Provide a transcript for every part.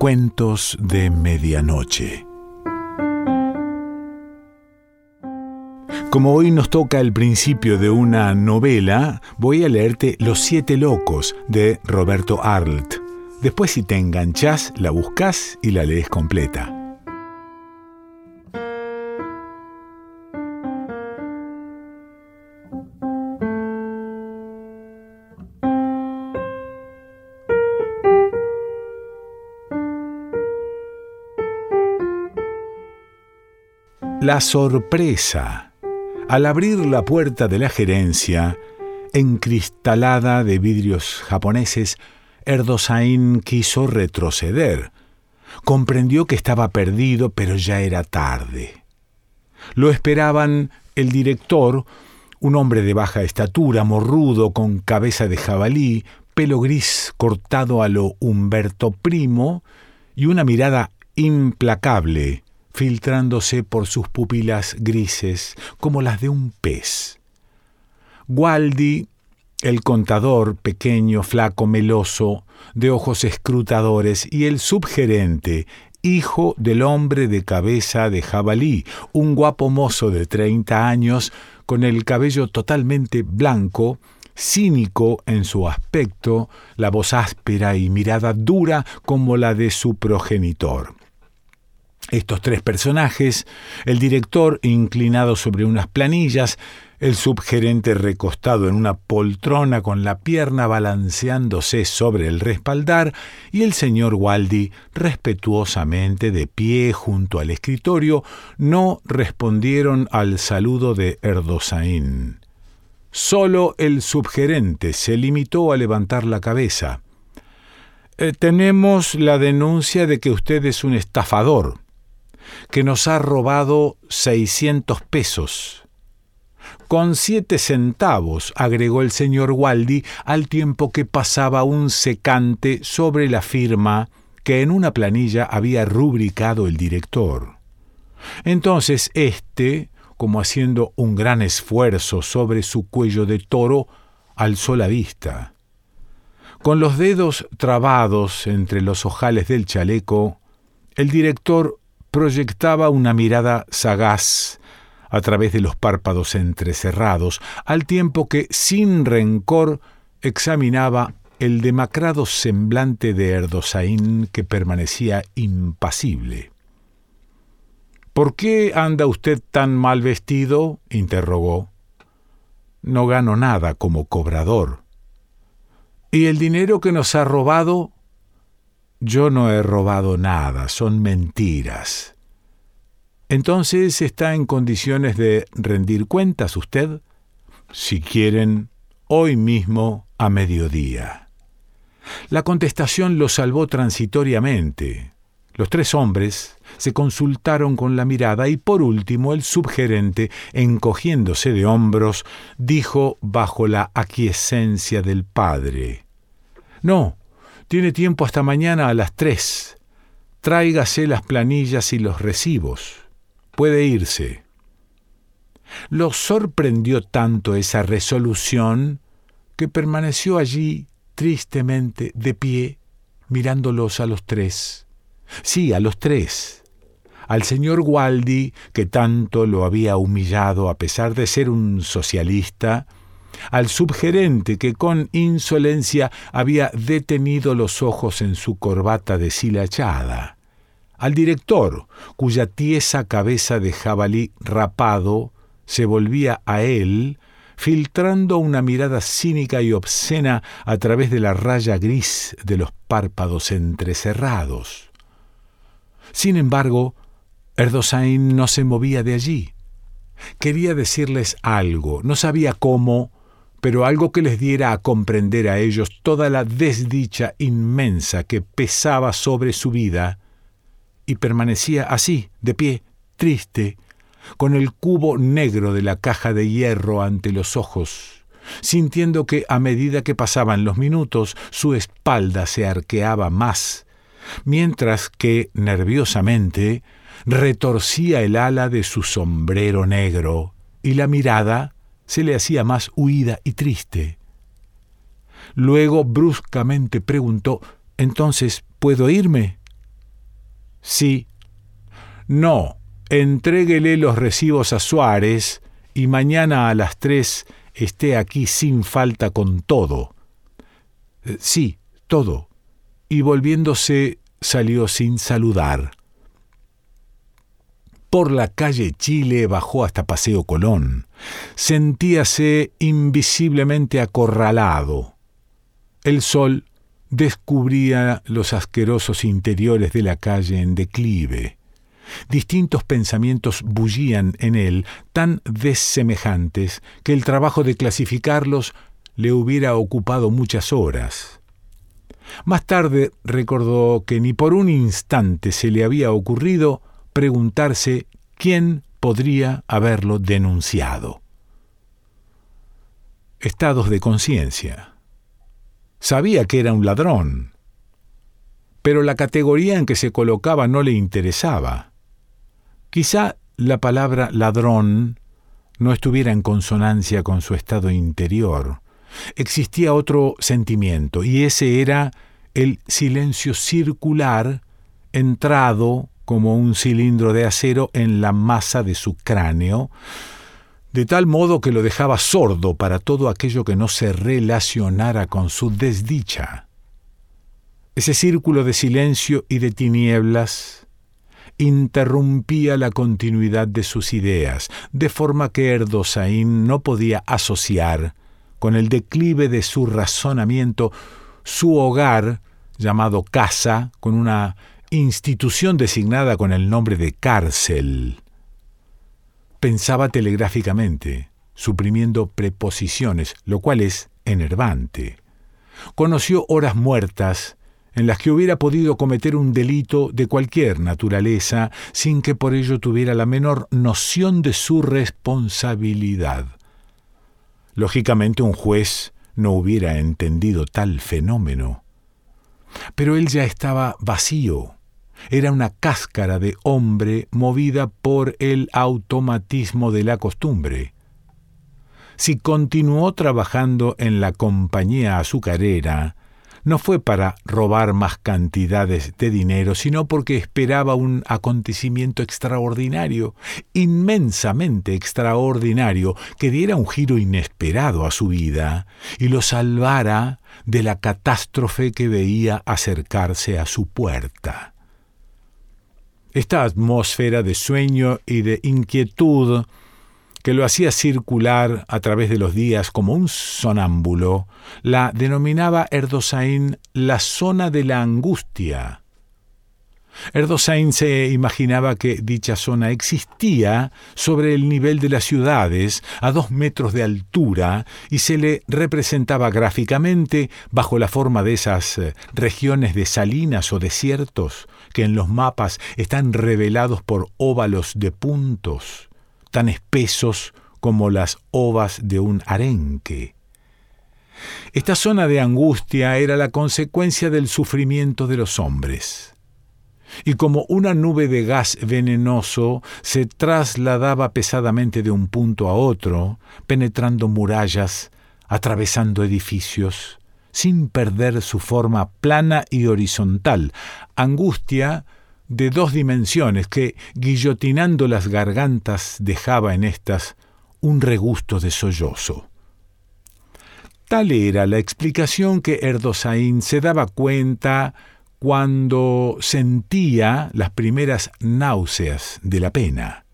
Cuentos de Medianoche. Como hoy nos toca el principio de una novela, voy a leerte Los Siete Locos de Roberto Arlt. Después si te enganchás, la buscas y la lees completa. La sorpresa. Al abrir la puerta de la gerencia, encristalada de vidrios japoneses, Erdosain quiso retroceder. Comprendió que estaba perdido, pero ya era tarde. Lo esperaban el director, un hombre de baja estatura, morrudo, con cabeza de jabalí, pelo gris cortado a lo Humberto Primo y una mirada implacable filtrándose por sus pupilas grises como las de un pez. Gualdi, el contador, pequeño, flaco, meloso, de ojos escrutadores, y el subgerente, hijo del hombre de cabeza de jabalí, un guapo mozo de treinta años, con el cabello totalmente blanco, cínico en su aspecto, la voz áspera y mirada dura como la de su progenitor. Estos tres personajes, el director inclinado sobre unas planillas, el subgerente recostado en una poltrona con la pierna balanceándose sobre el respaldar y el señor Waldi respetuosamente de pie junto al escritorio, no respondieron al saludo de Erdosaín. Solo el subgerente se limitó a levantar la cabeza. Eh, tenemos la denuncia de que usted es un estafador, que nos ha robado 600 pesos. Con siete centavos, agregó el señor Waldi, al tiempo que pasaba un secante sobre la firma que en una planilla había rubricado el director. Entonces éste, como haciendo un gran esfuerzo sobre su cuello de toro, alzó la vista. Con los dedos trabados entre los ojales del chaleco, el director proyectaba una mirada sagaz a través de los párpados entrecerrados, al tiempo que, sin rencor, examinaba el demacrado semblante de Erdosaín que permanecía impasible. ¿Por qué anda usted tan mal vestido? interrogó. No gano nada como cobrador. ¿Y el dinero que nos ha robado? Yo no he robado nada, son mentiras. Entonces está en condiciones de rendir cuentas usted, si quieren, hoy mismo a mediodía. La contestación lo salvó transitoriamente. Los tres hombres se consultaron con la mirada y por último el subgerente, encogiéndose de hombros, dijo bajo la aquiescencia del padre No, tiene tiempo hasta mañana a las tres. Tráigase las planillas y los recibos. Puede irse. Lo sorprendió tanto esa resolución que permaneció allí tristemente de pie, mirándolos a los tres. Sí, a los tres. Al señor Waldi, que tanto lo había humillado a pesar de ser un socialista, al subgerente que con insolencia había detenido los ojos en su corbata deshilachada, al director, cuya tiesa cabeza de jabalí rapado se volvía a él, filtrando una mirada cínica y obscena a través de la raya gris de los párpados entrecerrados. Sin embargo, Erdosain no se movía de allí. Quería decirles algo, no sabía cómo, pero algo que les diera a comprender a ellos toda la desdicha inmensa que pesaba sobre su vida, y permanecía así, de pie, triste, con el cubo negro de la caja de hierro ante los ojos, sintiendo que a medida que pasaban los minutos su espalda se arqueaba más, mientras que, nerviosamente, retorcía el ala de su sombrero negro, y la mirada se le hacía más huida y triste. Luego bruscamente preguntó, Entonces, ¿puedo irme? Sí. No, entréguele los recibos a Suárez y mañana a las tres esté aquí sin falta con todo. Eh, sí, todo. Y volviéndose salió sin saludar. Por la calle Chile bajó hasta Paseo Colón. Sentíase invisiblemente acorralado. El sol descubría los asquerosos interiores de la calle en declive. Distintos pensamientos bullían en él, tan desemejantes que el trabajo de clasificarlos le hubiera ocupado muchas horas. Más tarde recordó que ni por un instante se le había ocurrido preguntarse quién podría haberlo denunciado. Estados de conciencia. Sabía que era un ladrón, pero la categoría en que se colocaba no le interesaba. Quizá la palabra ladrón no estuviera en consonancia con su estado interior. Existía otro sentimiento, y ese era el silencio circular entrado como un cilindro de acero en la masa de su cráneo, de tal modo que lo dejaba sordo para todo aquello que no se relacionara con su desdicha. Ese círculo de silencio y de tinieblas interrumpía la continuidad de sus ideas, de forma que Erdosaín no podía asociar con el declive de su razonamiento su hogar, llamado casa, con una institución designada con el nombre de cárcel. Pensaba telegráficamente, suprimiendo preposiciones, lo cual es enervante. Conoció horas muertas en las que hubiera podido cometer un delito de cualquier naturaleza sin que por ello tuviera la menor noción de su responsabilidad. Lógicamente un juez no hubiera entendido tal fenómeno. Pero él ya estaba vacío. Era una cáscara de hombre movida por el automatismo de la costumbre. Si continuó trabajando en la compañía azucarera, no fue para robar más cantidades de dinero, sino porque esperaba un acontecimiento extraordinario, inmensamente extraordinario, que diera un giro inesperado a su vida y lo salvara de la catástrofe que veía acercarse a su puerta. Esta atmósfera de sueño y de inquietud que lo hacía circular a través de los días como un sonámbulo, la denominaba Erdosain la zona de la angustia. Erdosain se imaginaba que dicha zona existía sobre el nivel de las ciudades, a dos metros de altura, y se le representaba gráficamente bajo la forma de esas eh, regiones de salinas o desiertos que en los mapas están revelados por óvalos de puntos tan espesos como las ovas de un arenque. Esta zona de angustia era la consecuencia del sufrimiento de los hombres. Y como una nube de gas venenoso se trasladaba pesadamente de un punto a otro, penetrando murallas, atravesando edificios, sin perder su forma plana y horizontal, angustia de dos dimensiones que, guillotinando las gargantas, dejaba en éstas un regusto de sollozo. Tal era la explicación que Erdosaín se daba cuenta cuando sentía las primeras náuseas de la pena.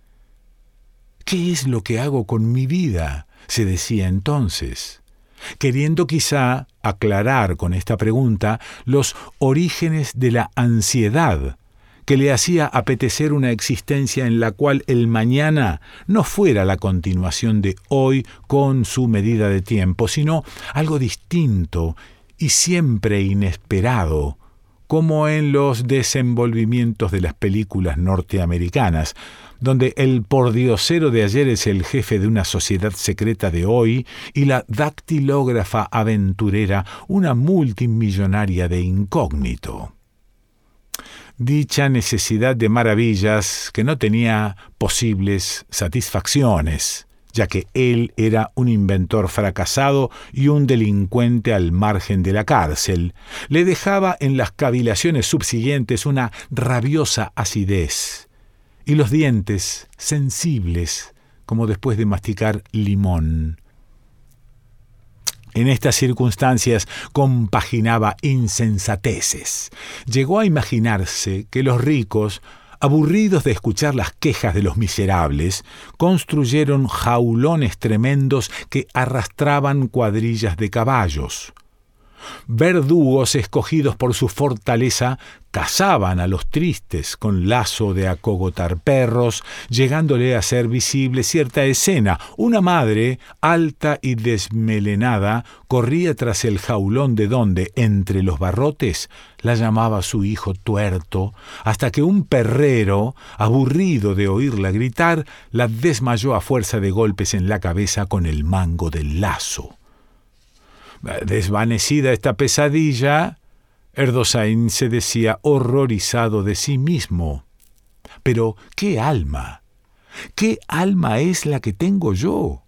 ¿Qué es lo que hago con mi vida? se decía entonces, queriendo quizá aclarar con esta pregunta los orígenes de la ansiedad que le hacía apetecer una existencia en la cual el mañana no fuera la continuación de hoy con su medida de tiempo, sino algo distinto y siempre inesperado, como en los desenvolvimientos de las películas norteamericanas, donde el pordiosero de ayer es el jefe de una sociedad secreta de hoy y la dactilógrafa aventurera una multimillonaria de incógnito. Dicha necesidad de maravillas que no tenía posibles satisfacciones, ya que él era un inventor fracasado y un delincuente al margen de la cárcel, le dejaba en las cavilaciones subsiguientes una rabiosa acidez y los dientes sensibles como después de masticar limón. En estas circunstancias compaginaba insensateces. Llegó a imaginarse que los ricos, aburridos de escuchar las quejas de los miserables, construyeron jaulones tremendos que arrastraban cuadrillas de caballos verdugos escogidos por su fortaleza cazaban a los tristes con lazo de acogotar perros, llegándole a ser visible cierta escena. Una madre, alta y desmelenada, corría tras el jaulón de donde, entre los barrotes, la llamaba su hijo tuerto, hasta que un perrero, aburrido de oírla gritar, la desmayó a fuerza de golpes en la cabeza con el mango del lazo. Desvanecida esta pesadilla, Erdosain se decía horrorizado de sí mismo. Pero, ¿qué alma? ¿Qué alma es la que tengo yo?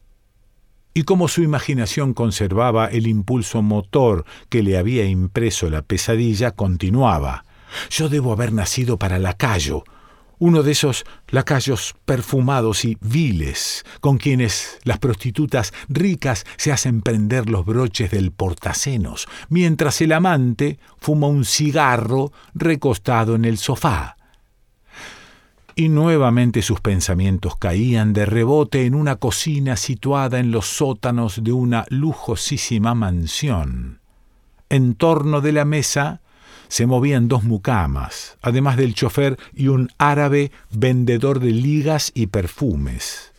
Y como su imaginación conservaba el impulso motor que le había impreso la pesadilla, continuaba. Yo debo haber nacido para lacayo, uno de esos lacayos perfumados y viles, con quienes las prostitutas ricas se hacen prender los broches del portacenos, mientras el amante fuma un cigarro recostado en el sofá. Y nuevamente sus pensamientos caían de rebote en una cocina situada en los sótanos de una lujosísima mansión. En torno de la mesa se movían dos mucamas, además del chofer y un árabe vendedor de ligas y perfumes.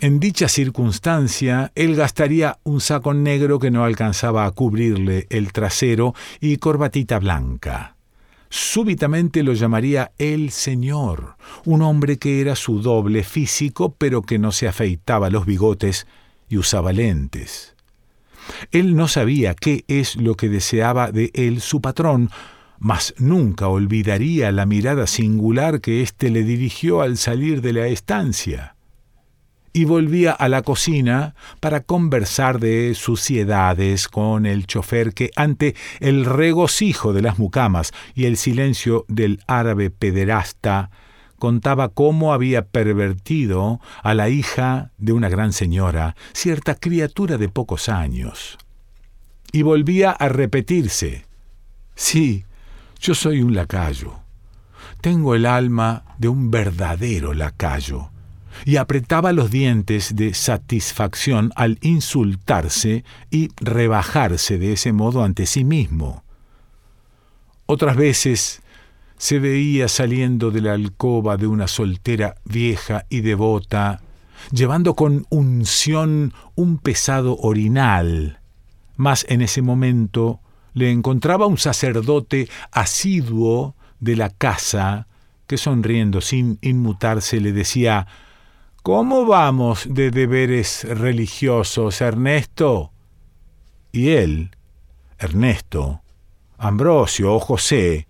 En dicha circunstancia, él gastaría un saco negro que no alcanzaba a cubrirle el trasero y corbatita blanca. Súbitamente lo llamaría el Señor, un hombre que era su doble físico, pero que no se afeitaba los bigotes y usaba lentes. Él no sabía qué es lo que deseaba de él su patrón, mas nunca olvidaría la mirada singular que éste le dirigió al salir de la estancia. Y volvía a la cocina para conversar de suciedades con el chofer que, ante el regocijo de las mucamas y el silencio del árabe pederasta, contaba cómo había pervertido a la hija de una gran señora, cierta criatura de pocos años. Y volvía a repetirse, sí, yo soy un lacayo. Tengo el alma de un verdadero lacayo. Y apretaba los dientes de satisfacción al insultarse y rebajarse de ese modo ante sí mismo. Otras veces se veía saliendo de la alcoba de una soltera vieja y devota, llevando con unción un pesado orinal. Mas en ese momento le encontraba un sacerdote asiduo de la casa, que sonriendo sin inmutarse le decía ¿Cómo vamos de deberes religiosos, Ernesto? Y él, Ernesto, Ambrosio o José,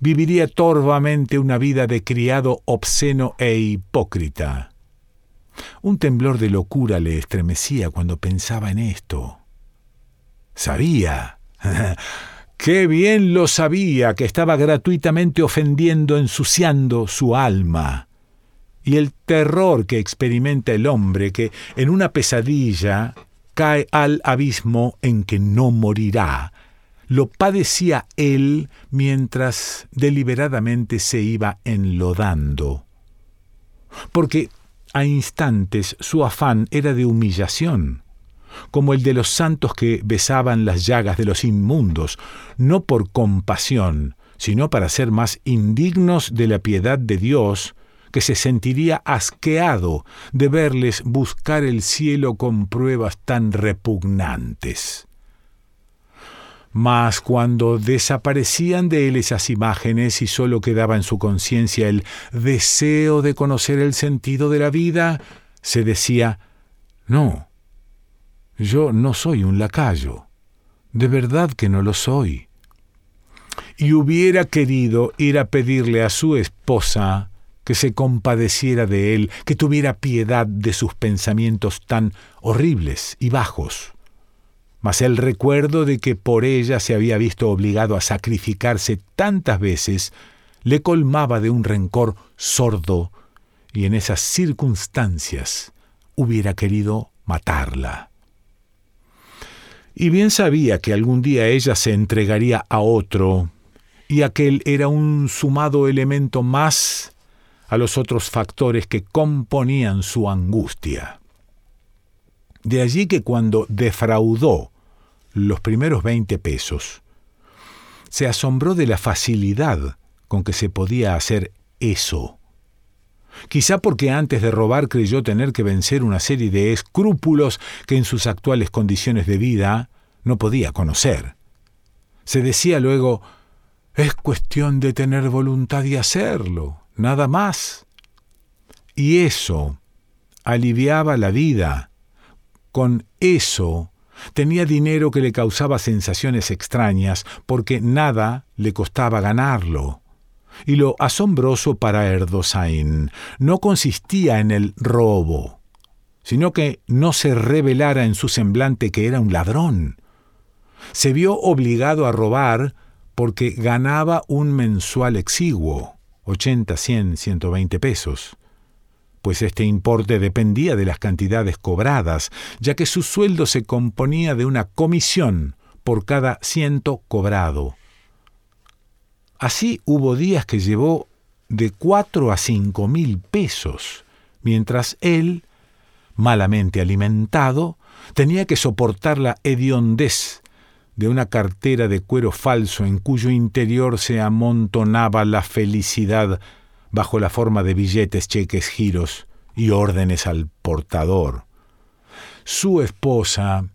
viviría torvamente una vida de criado obsceno e hipócrita. Un temblor de locura le estremecía cuando pensaba en esto. Sabía, qué bien lo sabía, que estaba gratuitamente ofendiendo, ensuciando su alma. Y el terror que experimenta el hombre que en una pesadilla cae al abismo en que no morirá, lo padecía él mientras deliberadamente se iba enlodando. Porque a instantes su afán era de humillación, como el de los santos que besaban las llagas de los inmundos, no por compasión, sino para ser más indignos de la piedad de Dios, que se sentiría asqueado de verles buscar el cielo con pruebas tan repugnantes. Mas cuando desaparecían de él esas imágenes y sólo quedaba en su conciencia el deseo de conocer el sentido de la vida, se decía, no, yo no soy un lacayo, de verdad que no lo soy. Y hubiera querido ir a pedirle a su esposa que se compadeciera de él, que tuviera piedad de sus pensamientos tan horribles y bajos. Mas el recuerdo de que por ella se había visto obligado a sacrificarse tantas veces le colmaba de un rencor sordo y en esas circunstancias hubiera querido matarla. Y bien sabía que algún día ella se entregaría a otro, y aquel era un sumado elemento más a los otros factores que componían su angustia. De allí que cuando defraudó los primeros veinte pesos, se asombró de la facilidad con que se podía hacer eso. Quizá porque antes de robar creyó tener que vencer una serie de escrúpulos que en sus actuales condiciones de vida no podía conocer. Se decía luego, es cuestión de tener voluntad y hacerlo, nada más. Y eso aliviaba la vida. Con eso tenía dinero que le causaba sensaciones extrañas, porque nada le costaba ganarlo. Y lo asombroso para Erdosain no consistía en el robo, sino que no se revelara en su semblante que era un ladrón. Se vio obligado a robar porque ganaba un mensual exiguo, 80, 100, 120 pesos, pues este importe dependía de las cantidades cobradas, ya que su sueldo se componía de una comisión por cada ciento cobrado. Así hubo días que llevó de cuatro a cinco mil pesos, mientras él, malamente alimentado, tenía que soportar la hediondez de una cartera de cuero falso en cuyo interior se amontonaba la felicidad bajo la forma de billetes, cheques, giros y órdenes al portador. Su esposa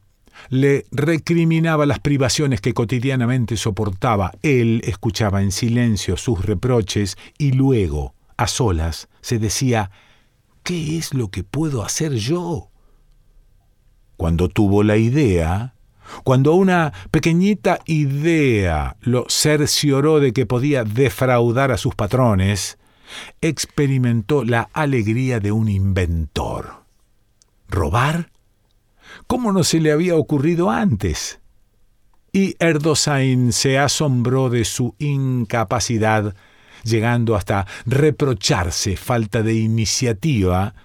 le recriminaba las privaciones que cotidianamente soportaba. Él escuchaba en silencio sus reproches y luego, a solas, se decía ¿Qué es lo que puedo hacer yo? Cuando tuvo la idea, cuando una pequeñita idea lo cercioró de que podía defraudar a sus patrones, experimentó la alegría de un inventor. ¿Robar? ¿Cómo no se le había ocurrido antes? Y Erdosain se asombró de su incapacidad, llegando hasta reprocharse falta de iniciativa,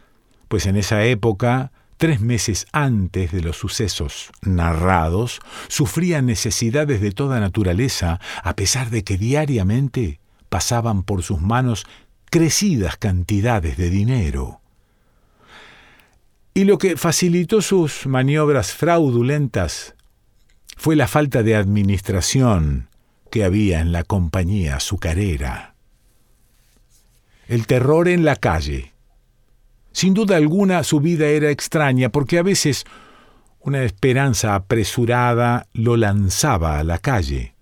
pues en esa época tres meses antes de los sucesos narrados, sufría necesidades de toda naturaleza, a pesar de que diariamente pasaban por sus manos crecidas cantidades de dinero. Y lo que facilitó sus maniobras fraudulentas fue la falta de administración que había en la compañía azucarera. El terror en la calle, sin duda alguna su vida era extraña porque a veces una esperanza apresurada lo lanzaba a la calle.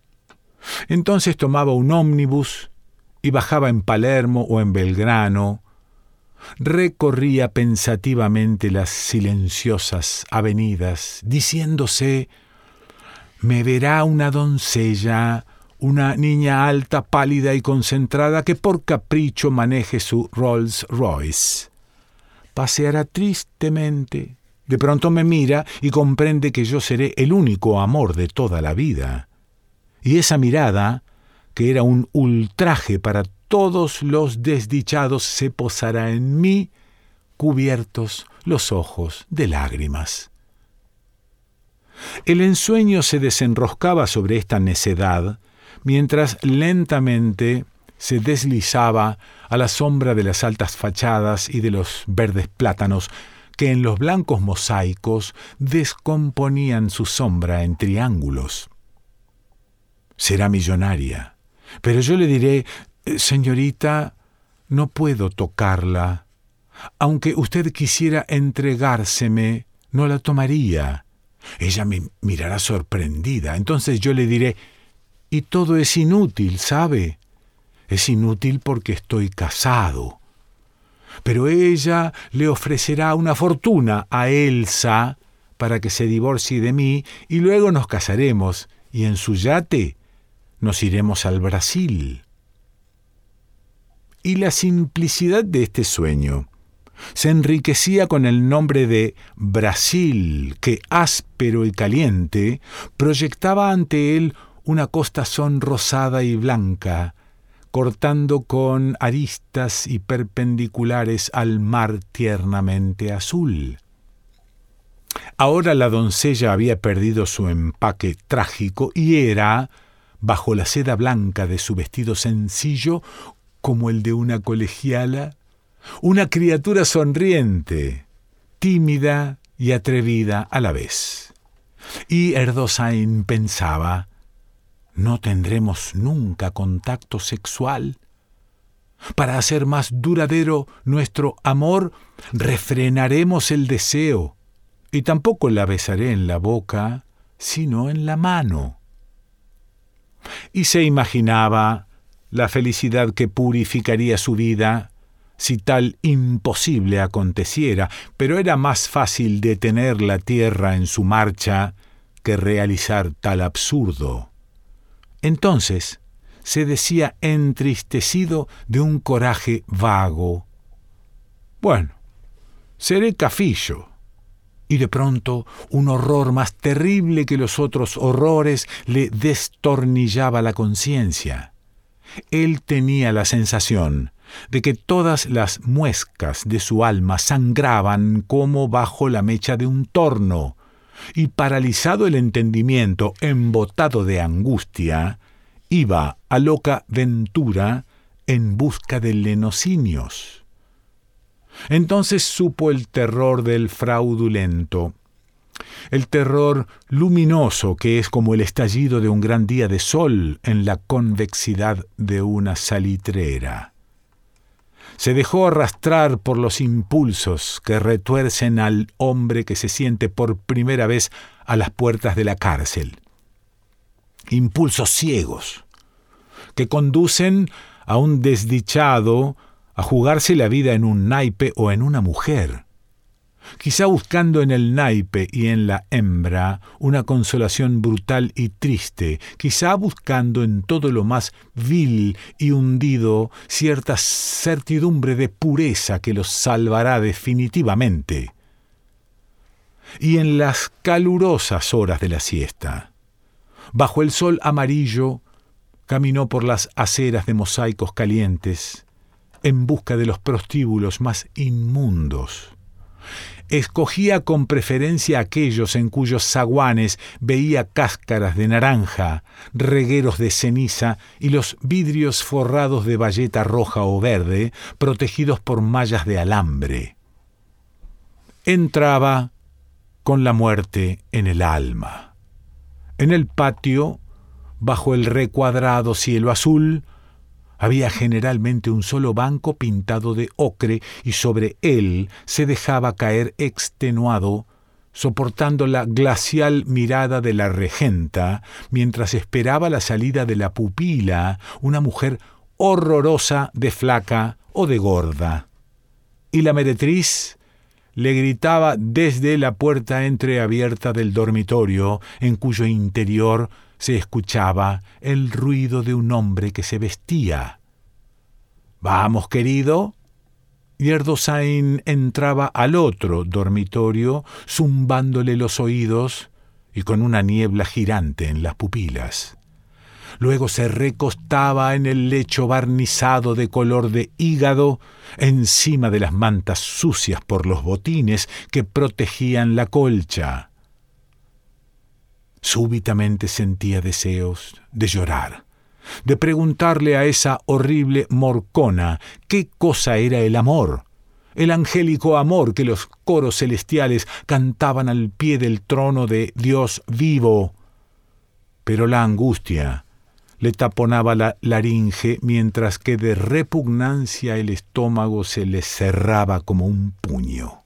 Entonces tomaba un ómnibus y bajaba en Palermo o en Belgrano, recorría pensativamente las silenciosas avenidas, diciéndose me verá una doncella, una niña alta, pálida y concentrada que por capricho maneje su Rolls Royce paseará tristemente. De pronto me mira y comprende que yo seré el único amor de toda la vida. Y esa mirada, que era un ultraje para todos los desdichados, se posará en mí, cubiertos los ojos de lágrimas. El ensueño se desenroscaba sobre esta necedad, mientras lentamente se deslizaba a la sombra de las altas fachadas y de los verdes plátanos que en los blancos mosaicos descomponían su sombra en triángulos. Será millonaria, pero yo le diré, eh, señorita, no puedo tocarla. Aunque usted quisiera entregárseme, no la tomaría. Ella me mirará sorprendida. Entonces yo le diré, y todo es inútil, ¿sabe? Es inútil porque estoy casado. Pero ella le ofrecerá una fortuna a Elsa para que se divorcie de mí y luego nos casaremos y en su yate nos iremos al Brasil. y la simplicidad de este sueño se enriquecía con el nombre de Brasil, que áspero y caliente proyectaba ante él una costa sonrosada y blanca, cortando con aristas y perpendiculares al mar tiernamente azul. Ahora la doncella había perdido su empaque trágico y era, bajo la seda blanca de su vestido sencillo, como el de una colegiala, una criatura sonriente, tímida y atrevida a la vez. Y Erdosain pensaba, ¿no tendremos nunca contacto sexual? Para hacer más duradero nuestro amor, refrenaremos el deseo, y tampoco la besaré en la boca, sino en la mano. Y se imaginaba la felicidad que purificaría su vida si tal imposible aconteciera, pero era más fácil detener la tierra en su marcha que realizar tal absurdo. Entonces se decía entristecido de un coraje vago. Bueno, seré cafillo. Y de pronto un horror más terrible que los otros horrores le destornillaba la conciencia. Él tenía la sensación de que todas las muescas de su alma sangraban como bajo la mecha de un torno, y paralizado el entendimiento, embotado de angustia, iba a loca ventura en busca de lenocinios. Entonces supo el terror del fraudulento, el terror luminoso que es como el estallido de un gran día de sol en la convexidad de una salitrera se dejó arrastrar por los impulsos que retuercen al hombre que se siente por primera vez a las puertas de la cárcel. Impulsos ciegos, que conducen a un desdichado a jugarse la vida en un naipe o en una mujer quizá buscando en el naipe y en la hembra una consolación brutal y triste, quizá buscando en todo lo más vil y hundido cierta certidumbre de pureza que los salvará definitivamente. Y en las calurosas horas de la siesta, bajo el sol amarillo, caminó por las aceras de mosaicos calientes, en busca de los prostíbulos más inmundos escogía con preferencia aquellos en cuyos zaguanes veía cáscaras de naranja, regueros de ceniza y los vidrios forrados de bayeta roja o verde, protegidos por mallas de alambre. Entraba con la muerte en el alma. En el patio, bajo el recuadrado cielo azul, había generalmente un solo banco pintado de ocre y sobre él se dejaba caer extenuado, soportando la glacial mirada de la regenta, mientras esperaba la salida de la pupila, una mujer horrorosa de flaca o de gorda. Y la meretriz le gritaba desde la puerta entreabierta del dormitorio, en cuyo interior se escuchaba el ruido de un hombre que se vestía. Vamos, querido. Y Erdosain entraba al otro dormitorio, zumbándole los oídos y con una niebla girante en las pupilas. Luego se recostaba en el lecho barnizado de color de hígado, encima de las mantas sucias por los botines que protegían la colcha. Súbitamente sentía deseos de llorar, de preguntarle a esa horrible morcona qué cosa era el amor, el angélico amor que los coros celestiales cantaban al pie del trono de Dios vivo. Pero la angustia le taponaba la laringe mientras que de repugnancia el estómago se le cerraba como un puño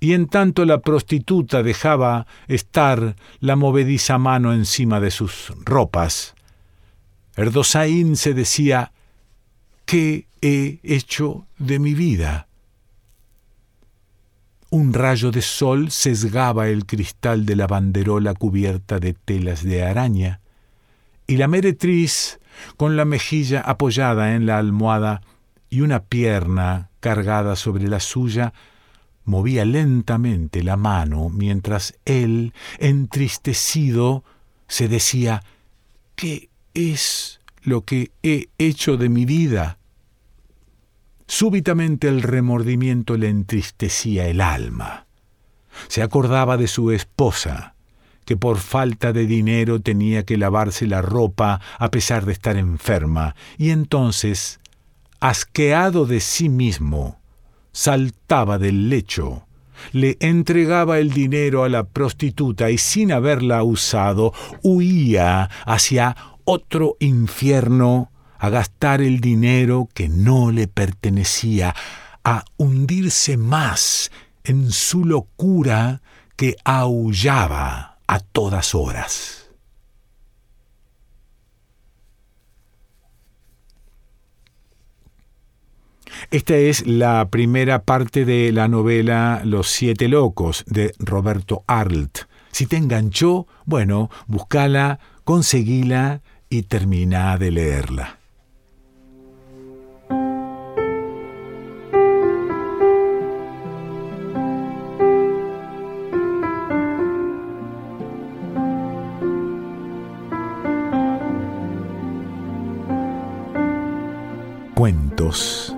y en tanto la prostituta dejaba estar la movediza mano encima de sus ropas. Erdosaín se decía, ¿qué he hecho de mi vida? Un rayo de sol sesgaba el cristal de la banderola cubierta de telas de araña, y la meretriz con la mejilla apoyada en la almohada y una pierna cargada sobre la suya, movía lentamente la mano mientras él, entristecido, se decía ¿Qué es lo que he hecho de mi vida? Súbitamente el remordimiento le entristecía el alma. Se acordaba de su esposa, que por falta de dinero tenía que lavarse la ropa a pesar de estar enferma, y entonces, asqueado de sí mismo, saltaba del lecho, le entregaba el dinero a la prostituta y sin haberla usado, huía hacia otro infierno a gastar el dinero que no le pertenecía, a hundirse más en su locura que aullaba a todas horas. Esta es la primera parte de la novela Los Siete Locos de Roberto Arlt. Si te enganchó, bueno, búscala, conseguíla y termina de leerla. Cuentos